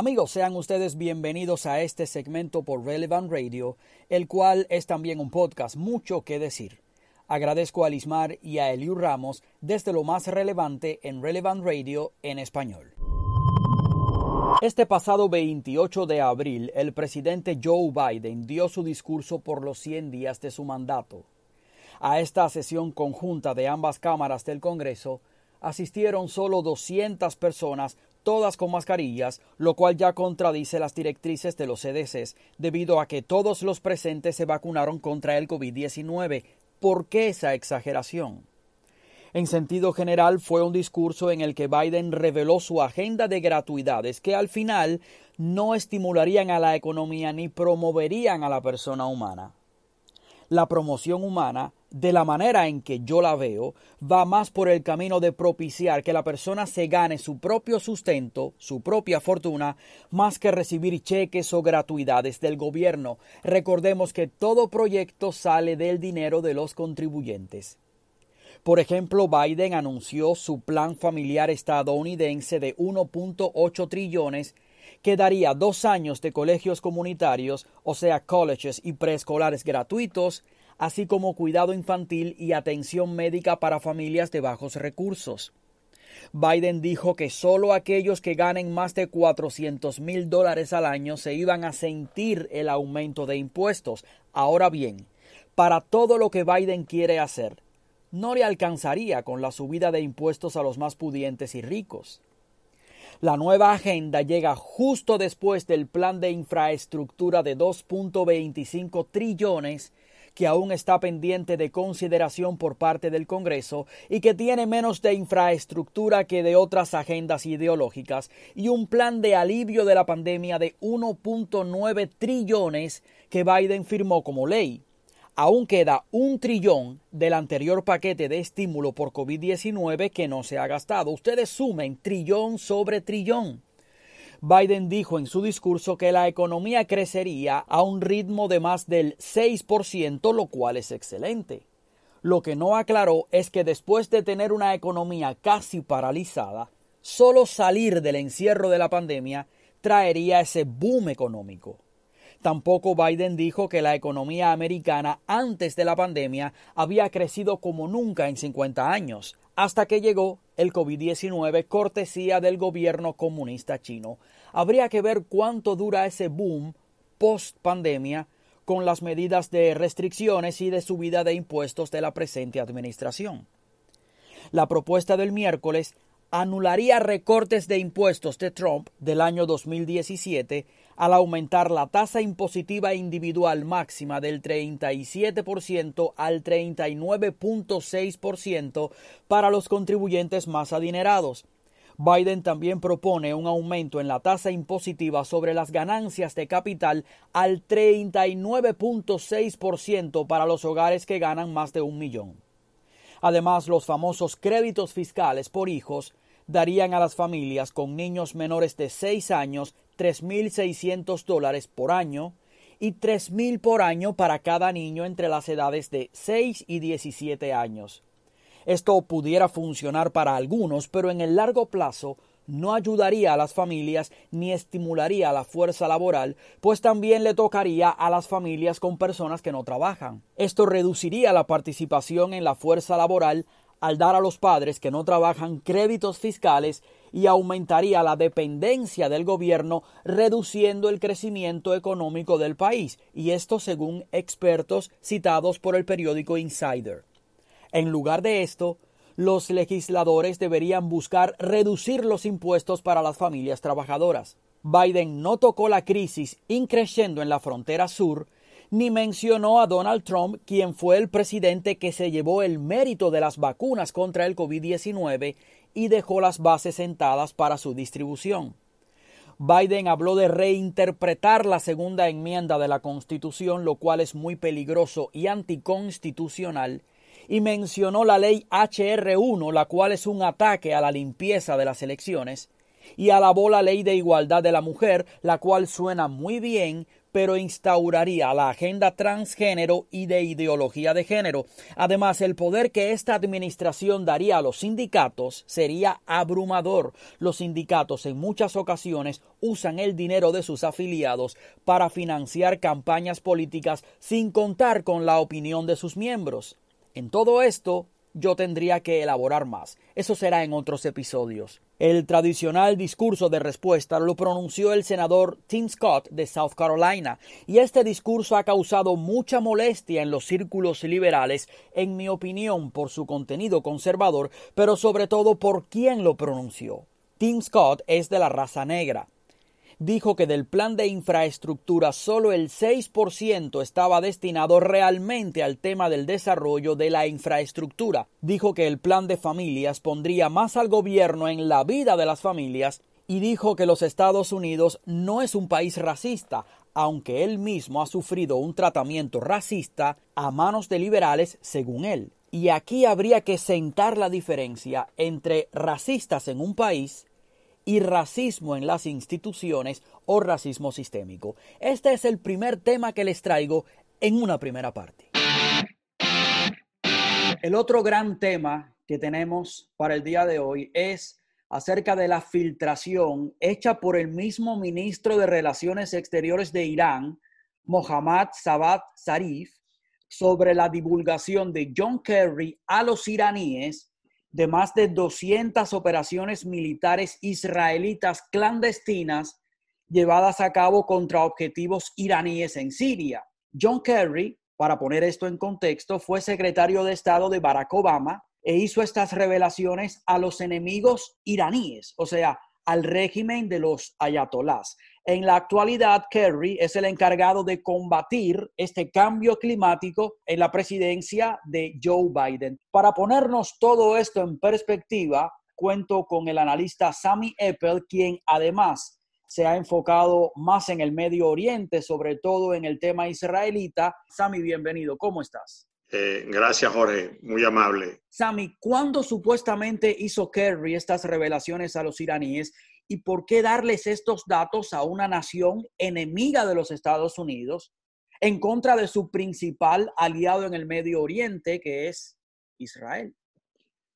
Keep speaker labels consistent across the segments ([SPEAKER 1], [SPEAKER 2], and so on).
[SPEAKER 1] Amigos, sean ustedes bienvenidos a este segmento por Relevant Radio, el cual es también un podcast, mucho que decir. Agradezco a Lismar y a Eliu Ramos desde lo más relevante en Relevant Radio en español. Este pasado 28 de abril, el presidente Joe Biden dio su discurso por los 100 días de su mandato. A esta sesión conjunta de ambas cámaras del Congreso asistieron solo 200 personas, todas con mascarillas, lo cual ya contradice las directrices de los CDCs, debido a que todos los presentes se vacunaron contra el COVID-19, ¿Por qué esa exageración? En sentido general, fue un discurso en el que Biden reveló su agenda de gratuidades que al final no estimularían a la economía ni promoverían a la persona humana. La promoción humana, de la manera en que yo la veo, va más por el camino de propiciar que la persona se gane su propio sustento, su propia fortuna, más que recibir cheques o gratuidades del gobierno. Recordemos que todo proyecto sale del dinero de los contribuyentes. Por ejemplo, Biden anunció su plan familiar estadounidense de 1.8 trillones que daría dos años de colegios comunitarios, o sea, colleges y preescolares gratuitos, así como cuidado infantil y atención médica para familias de bajos recursos. Biden dijo que solo aquellos que ganen más de 400 mil dólares al año se iban a sentir el aumento de impuestos. Ahora bien, para todo lo que Biden quiere hacer, no le alcanzaría con la subida de impuestos a los más pudientes y ricos. La nueva agenda llega justo después del plan de infraestructura de 2.25 trillones que aún está pendiente de consideración por parte del Congreso y que tiene menos de infraestructura que de otras agendas ideológicas, y un plan de alivio de la pandemia de 1.9 trillones que Biden firmó como ley. Aún queda un trillón del anterior paquete de estímulo por COVID-19 que no se ha gastado. Ustedes sumen trillón sobre trillón. Biden dijo en su discurso que la economía crecería a un ritmo de más del 6%, lo cual es excelente. Lo que no aclaró es que después de tener una economía casi paralizada, solo salir del encierro de la pandemia traería ese boom económico. Tampoco Biden dijo que la economía americana antes de la pandemia había crecido como nunca en 50 años, hasta que llegó el COVID-19 cortesía del gobierno comunista chino. Habría que ver cuánto dura ese boom post pandemia con las medidas de restricciones y de subida de impuestos de la presente administración. La propuesta del miércoles anularía recortes de impuestos de Trump del año 2017 al aumentar la tasa impositiva individual máxima del 37% al 39.6% para los contribuyentes más adinerados. Biden también propone un aumento en la tasa impositiva sobre las ganancias de capital al 39.6% para los hogares que ganan más de un millón. Además, los famosos créditos fiscales por hijos darían a las familias con niños menores de 6 años 3.600 dólares por año y 3.000 por año para cada niño entre las edades de 6 y 17 años. Esto pudiera funcionar para algunos, pero en el largo plazo no ayudaría a las familias ni estimularía la fuerza laboral, pues también le tocaría a las familias con personas que no trabajan. Esto reduciría la participación en la fuerza laboral al dar a los padres que no trabajan créditos fiscales y aumentaría la dependencia del gobierno, reduciendo el crecimiento económico del país, y esto según expertos citados por el periódico Insider. En lugar de esto, los legisladores deberían buscar reducir los impuestos para las familias trabajadoras. Biden no tocó la crisis increciendo en la frontera sur, ni mencionó a Donald Trump, quien fue el presidente que se llevó el mérito de las vacunas contra el COVID-19 y dejó las bases sentadas para su distribución. Biden habló de reinterpretar la segunda enmienda de la Constitución, lo cual es muy peligroso y anticonstitucional, y mencionó la ley HR1, la cual es un ataque a la limpieza de las elecciones, y alabó la ley de igualdad de la mujer, la cual suena muy bien, pero instauraría la agenda transgénero y de ideología de género. Además, el poder que esta administración daría a los sindicatos sería abrumador. Los sindicatos en muchas ocasiones usan el dinero de sus afiliados para financiar campañas políticas sin contar con la opinión de sus miembros. En todo esto, yo tendría que elaborar más. Eso será en otros episodios. El tradicional discurso de respuesta lo pronunció el senador Tim Scott de South Carolina, y este discurso ha causado mucha molestia en los círculos liberales, en mi opinión, por su contenido conservador, pero sobre todo por quién lo pronunció. Tim Scott es de la raza negra dijo que del plan de infraestructura solo el 6% estaba destinado realmente al tema del desarrollo de la infraestructura. Dijo que el plan de familias pondría más al gobierno en la vida de las familias y dijo que los Estados Unidos no es un país racista, aunque él mismo ha sufrido un tratamiento racista a manos de liberales, según él. Y aquí habría que sentar la diferencia entre racistas en un país y racismo en las instituciones o racismo sistémico. Este es el primer tema que les traigo en una primera parte. El otro gran tema que tenemos para el día de hoy es acerca de la filtración hecha por el mismo ministro de Relaciones Exteriores de Irán, Mohammad Sabat Zarif, sobre la divulgación de John Kerry a los iraníes de más de 200 operaciones militares israelitas clandestinas llevadas a cabo contra objetivos iraníes en Siria. John Kerry, para poner esto en contexto, fue secretario de Estado de Barack Obama e hizo estas revelaciones a los enemigos iraníes, o sea, al régimen de los ayatolás. En la actualidad, Kerry es el encargado de combatir este cambio climático en la presidencia de Joe Biden. Para ponernos todo esto en perspectiva, cuento con el analista Sammy Eppel, quien además se ha enfocado más en el Medio Oriente, sobre todo en el tema israelita. Sammy, bienvenido. ¿Cómo estás?
[SPEAKER 2] Eh, gracias, Jorge. Muy amable.
[SPEAKER 1] Sammy, ¿cuándo supuestamente hizo Kerry estas revelaciones a los iraníes y por qué darles estos datos a una nación enemiga de los Estados Unidos en contra de su principal aliado en el Medio Oriente, que es Israel.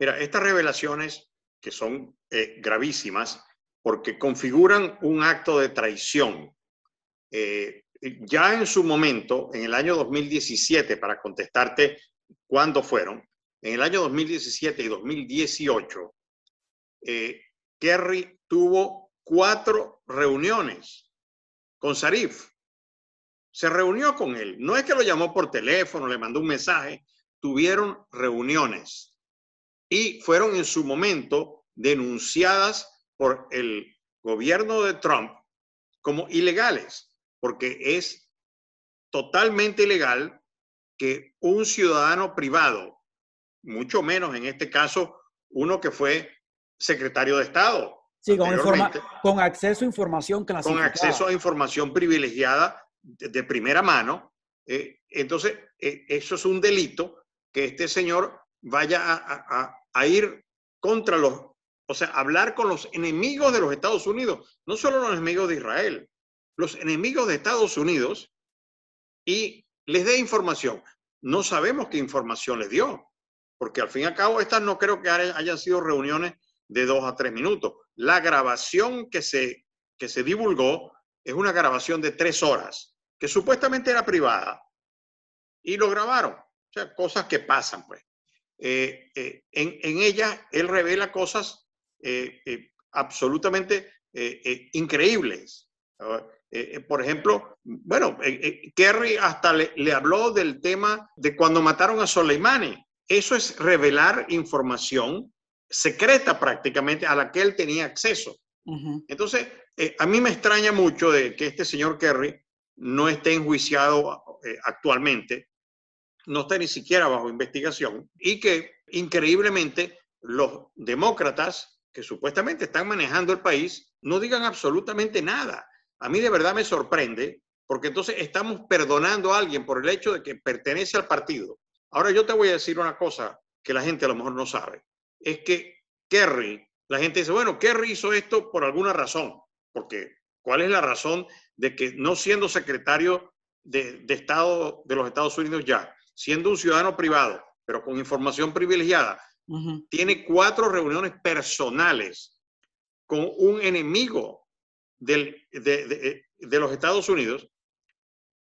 [SPEAKER 2] Mira, estas revelaciones que son eh, gravísimas porque configuran un acto de traición. Eh, ya en su momento, en el año 2017, para contestarte cuándo fueron, en el año 2017 y 2018, eh, Kerry tuvo cuatro reuniones con Sarif. Se reunió con él. No es que lo llamó por teléfono, le mandó un mensaje. Tuvieron reuniones y fueron en su momento denunciadas por el gobierno de Trump como ilegales, porque es totalmente ilegal que un ciudadano privado, mucho menos en este caso uno que fue secretario de Estado.
[SPEAKER 1] Sí, con, con acceso a información
[SPEAKER 2] clasificada. Con acceso a información privilegiada de, primera mano. Eh, entonces, eh, eso es un delito que este señor vaya a, a, ir contra los, o sea, hablar con los enemigos de los Estados Unidos, no solo los enemigos de Israel, los enemigos de Estados Unidos y les dé información. No sabemos qué información les dio, porque al fin y al cabo estas no creo que hayan sido reuniones de dos a tres minutos. La grabación que se, que se divulgó es una grabación de tres horas, que supuestamente era privada, y lo grabaron. O sea, cosas que pasan, pues. Eh, eh, en, en, ella, él revela cosas eh, absolutamente increíbles. por ejemplo, bueno, Kerry hasta le, le, habló del tema de cuando mataron a Soleimani. Eso es revelar información secreta prácticamente a la que él tenía acceso. Entonces, eh, a mí me extraña mucho de que este señor Kerry no esté enjuiciado eh, actualmente, no está ni siquiera bajo investigación y que increíblemente los demócratas que supuestamente están manejando el país no digan absolutamente nada. A mí de verdad me sorprende porque entonces estamos perdonando a alguien por el hecho de que pertenece al partido. Ahora yo te voy a decir una cosa que la gente a lo mejor no sabe es que Kerry, la gente dice, bueno, Kerry hizo esto por alguna razón, porque ¿cuál es la razón de que no siendo secretario de, Estado de los Estados Unidos ya, siendo un ciudadano privado, pero con información privilegiada, tiene cuatro reuniones personales con un enemigo del, de, los Estados Unidos.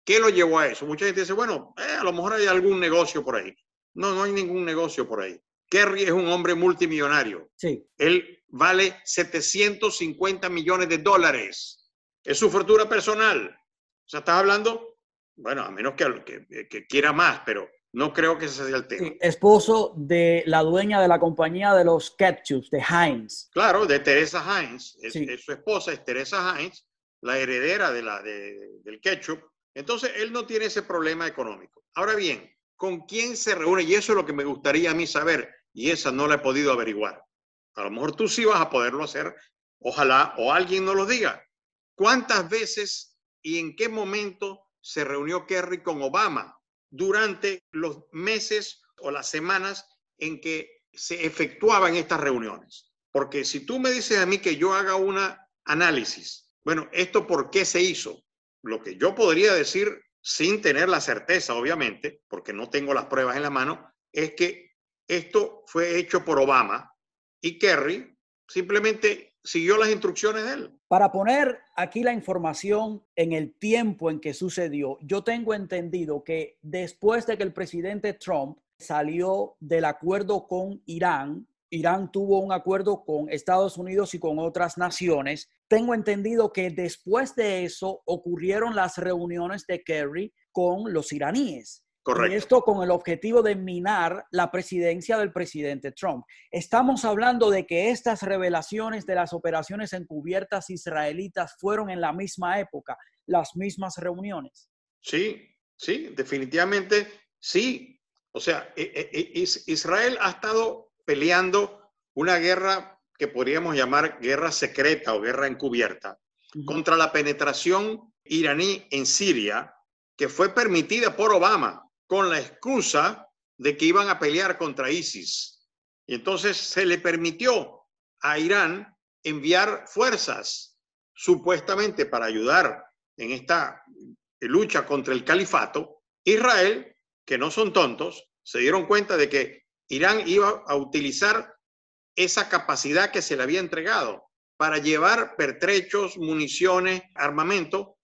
[SPEAKER 2] ¿Qué lo llevó a eso? Mucha gente dice, bueno, eh, a lo mejor hay algún negocio por ahí. No, no hay ningún negocio por ahí. Kerry es un hombre multimillonario.
[SPEAKER 1] Sí.
[SPEAKER 2] Él vale 750 millones de dólares. Es su fortuna personal. O sea, estás hablando, bueno, a menos que, que, quiera más, pero no creo que ese sea el tema.
[SPEAKER 1] esposo de la dueña de la compañía de los ketchups, de Heinz.
[SPEAKER 2] Claro, de Teresa Heinz. Es, su esposa es Teresa Heinz, la heredera de la, del ketchup. Entonces, él no tiene ese problema económico. Ahora bien, ¿con quién se reúne? Y eso es lo que me gustaría a mí saber, y esa no la he podido averiguar. A lo mejor tú sí vas a poderlo hacer, ojalá, o alguien nos lo diga. ¿Cuántas veces y en qué momento se reunió Kerry con Obama durante los meses o las semanas en que se efectuaban estas reuniones? Porque si tú me dices a mí que yo haga un análisis, bueno, ¿esto por qué se hizo? Lo que yo podría decir sin tener la certeza, obviamente, porque no tengo las pruebas en la mano, es que esto fue hecho por Obama y Kerry simplemente siguió las instrucciones de él.
[SPEAKER 1] Para poner aquí la información en el tiempo en que sucedió, yo tengo entendido que después de que el presidente Trump salió del acuerdo con Irán, Irán tuvo un acuerdo con Estados Unidos y con otras naciones. Tengo entendido que después de eso ocurrieron las reuniones de Kerry con los iraníes.
[SPEAKER 2] Correcto.
[SPEAKER 1] esto con el objetivo de minar la presidencia del presidente Trump. Estamos hablando de que estas revelaciones de las operaciones encubiertas israelitas fueron en la misma época, las mismas reuniones.
[SPEAKER 2] Sí, sí, definitivamente sí. O sea, e, e, e, Israel ha estado peleando una guerra que podríamos llamar guerra secreta o guerra encubierta contra la penetración iraní en Siria, que fue permitida por Obama con la excusa de que iban a pelear contra ISIS. Y entonces se le permitió a Irán enviar fuerzas supuestamente para ayudar en esta lucha contra el califato. Israel, que no son tontos, se dieron cuenta de que Irán iba a utilizar esa capacidad que se le había entregado para llevar pertrechos, municiones, armamento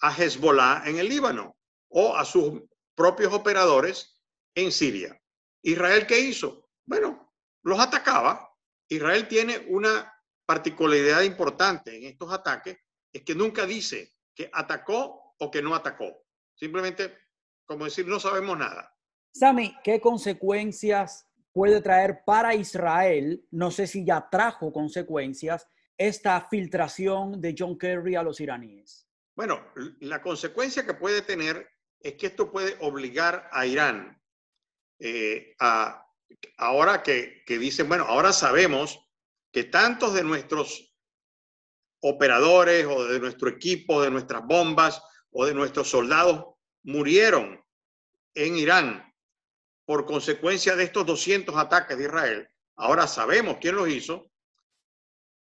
[SPEAKER 2] a Hezbollah en el Líbano o a sus propios operadores en Siria. ¿Israel qué hizo? Bueno, los atacaba. Israel tiene una particularidad importante en estos ataques, es que nunca dice que atacó o que no atacó. Simplemente, como decir, no sabemos nada.
[SPEAKER 1] Sami, ¿qué consecuencias puede traer para Israel? No sé si ya trajo consecuencias esta filtración de John Kerry a los iraníes.
[SPEAKER 2] Bueno, la consecuencia que puede tener es que esto puede obligar a Irán eh, a, ahora que, que dicen, bueno, ahora sabemos que tantos de nuestros operadores o de nuestro equipo, de nuestras bombas o de nuestros soldados murieron en Irán por consecuencia de estos 200 ataques de Israel. Ahora sabemos quién los hizo.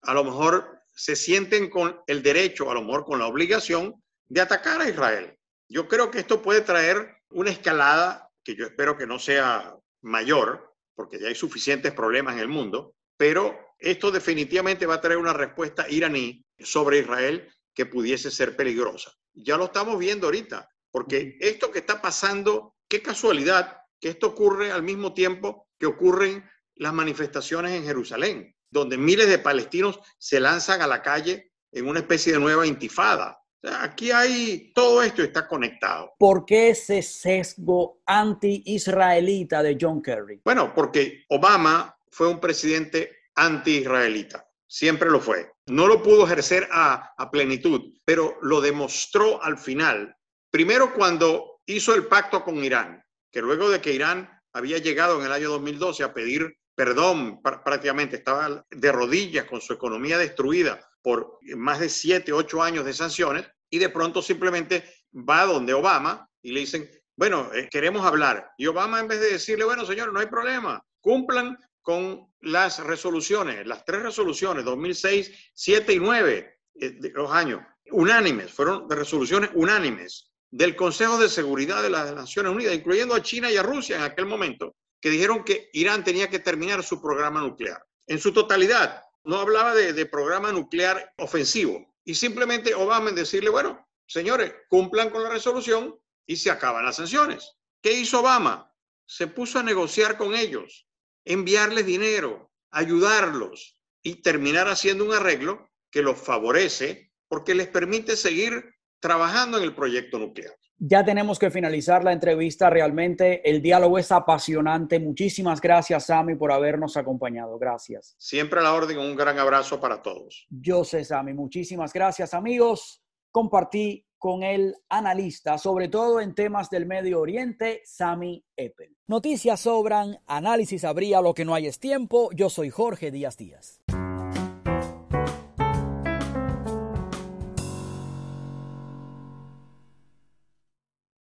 [SPEAKER 2] A lo mejor se sienten con el derecho, a lo mejor con la obligación de atacar a Israel. Yo creo que esto puede traer una escalada que yo espero que no sea mayor, porque ya hay suficientes problemas en el mundo, pero esto definitivamente va a traer una respuesta iraní sobre Israel que pudiese ser peligrosa. Ya lo estamos viendo ahorita, porque esto que está pasando, qué casualidad que esto ocurre al mismo tiempo que ocurren las manifestaciones en Jerusalén, donde miles de palestinos se lanzan a la calle en una especie de nueva intifada aquí hay, todo esto está conectado.
[SPEAKER 1] ¿Por qué ese sesgo anti-israelita de John Kerry?
[SPEAKER 2] Bueno, porque Obama fue un presidente anti-israelita, siempre lo fue. No lo pudo ejercer a, a plenitud, pero lo demostró al final. Primero cuando hizo el pacto con Irán, que luego de que Irán había llegado en el año 2012 a pedir perdón, prácticamente estaba de rodillas con su economía destruida por más de siete, ocho años de sanciones y de pronto simplemente va donde Obama y le dicen, bueno, eh, queremos hablar. Y Obama en vez de decirle, bueno, señor, no hay problema, cumplan con las resoluciones, las tres resoluciones, 2006, 7 y 9 eh, de los años. unánimes, fueron resoluciones unánimes del Consejo de Seguridad de las Naciones Unidas, incluyendo a China y a Rusia en aquel momento, que dijeron que Irán tenía que terminar su programa nuclear. En su totalidad, no hablaba de, programa nuclear ofensivo. Y simplemente Obama en decirle, bueno, señores, cumplan con la resolución y se acaban las sanciones. ¿Qué hizo Obama? Se puso a negociar con ellos, enviarles dinero, ayudarlos y terminar haciendo un arreglo que los favorece porque les permite seguir trabajando en el proyecto nuclear.
[SPEAKER 1] Ya tenemos que finalizar la entrevista. Realmente el diálogo es apasionante. Muchísimas gracias, Sami, por habernos acompañado. Gracias.
[SPEAKER 2] Siempre a la orden. Un gran abrazo para todos.
[SPEAKER 1] Yo sé, Sami. Muchísimas gracias, amigos. Compartí con el analista, sobre todo en temas del Medio Oriente, Sami Eppel. Noticias sobran, análisis habría, lo que no hay es tiempo. Yo soy Jorge Díaz Díaz.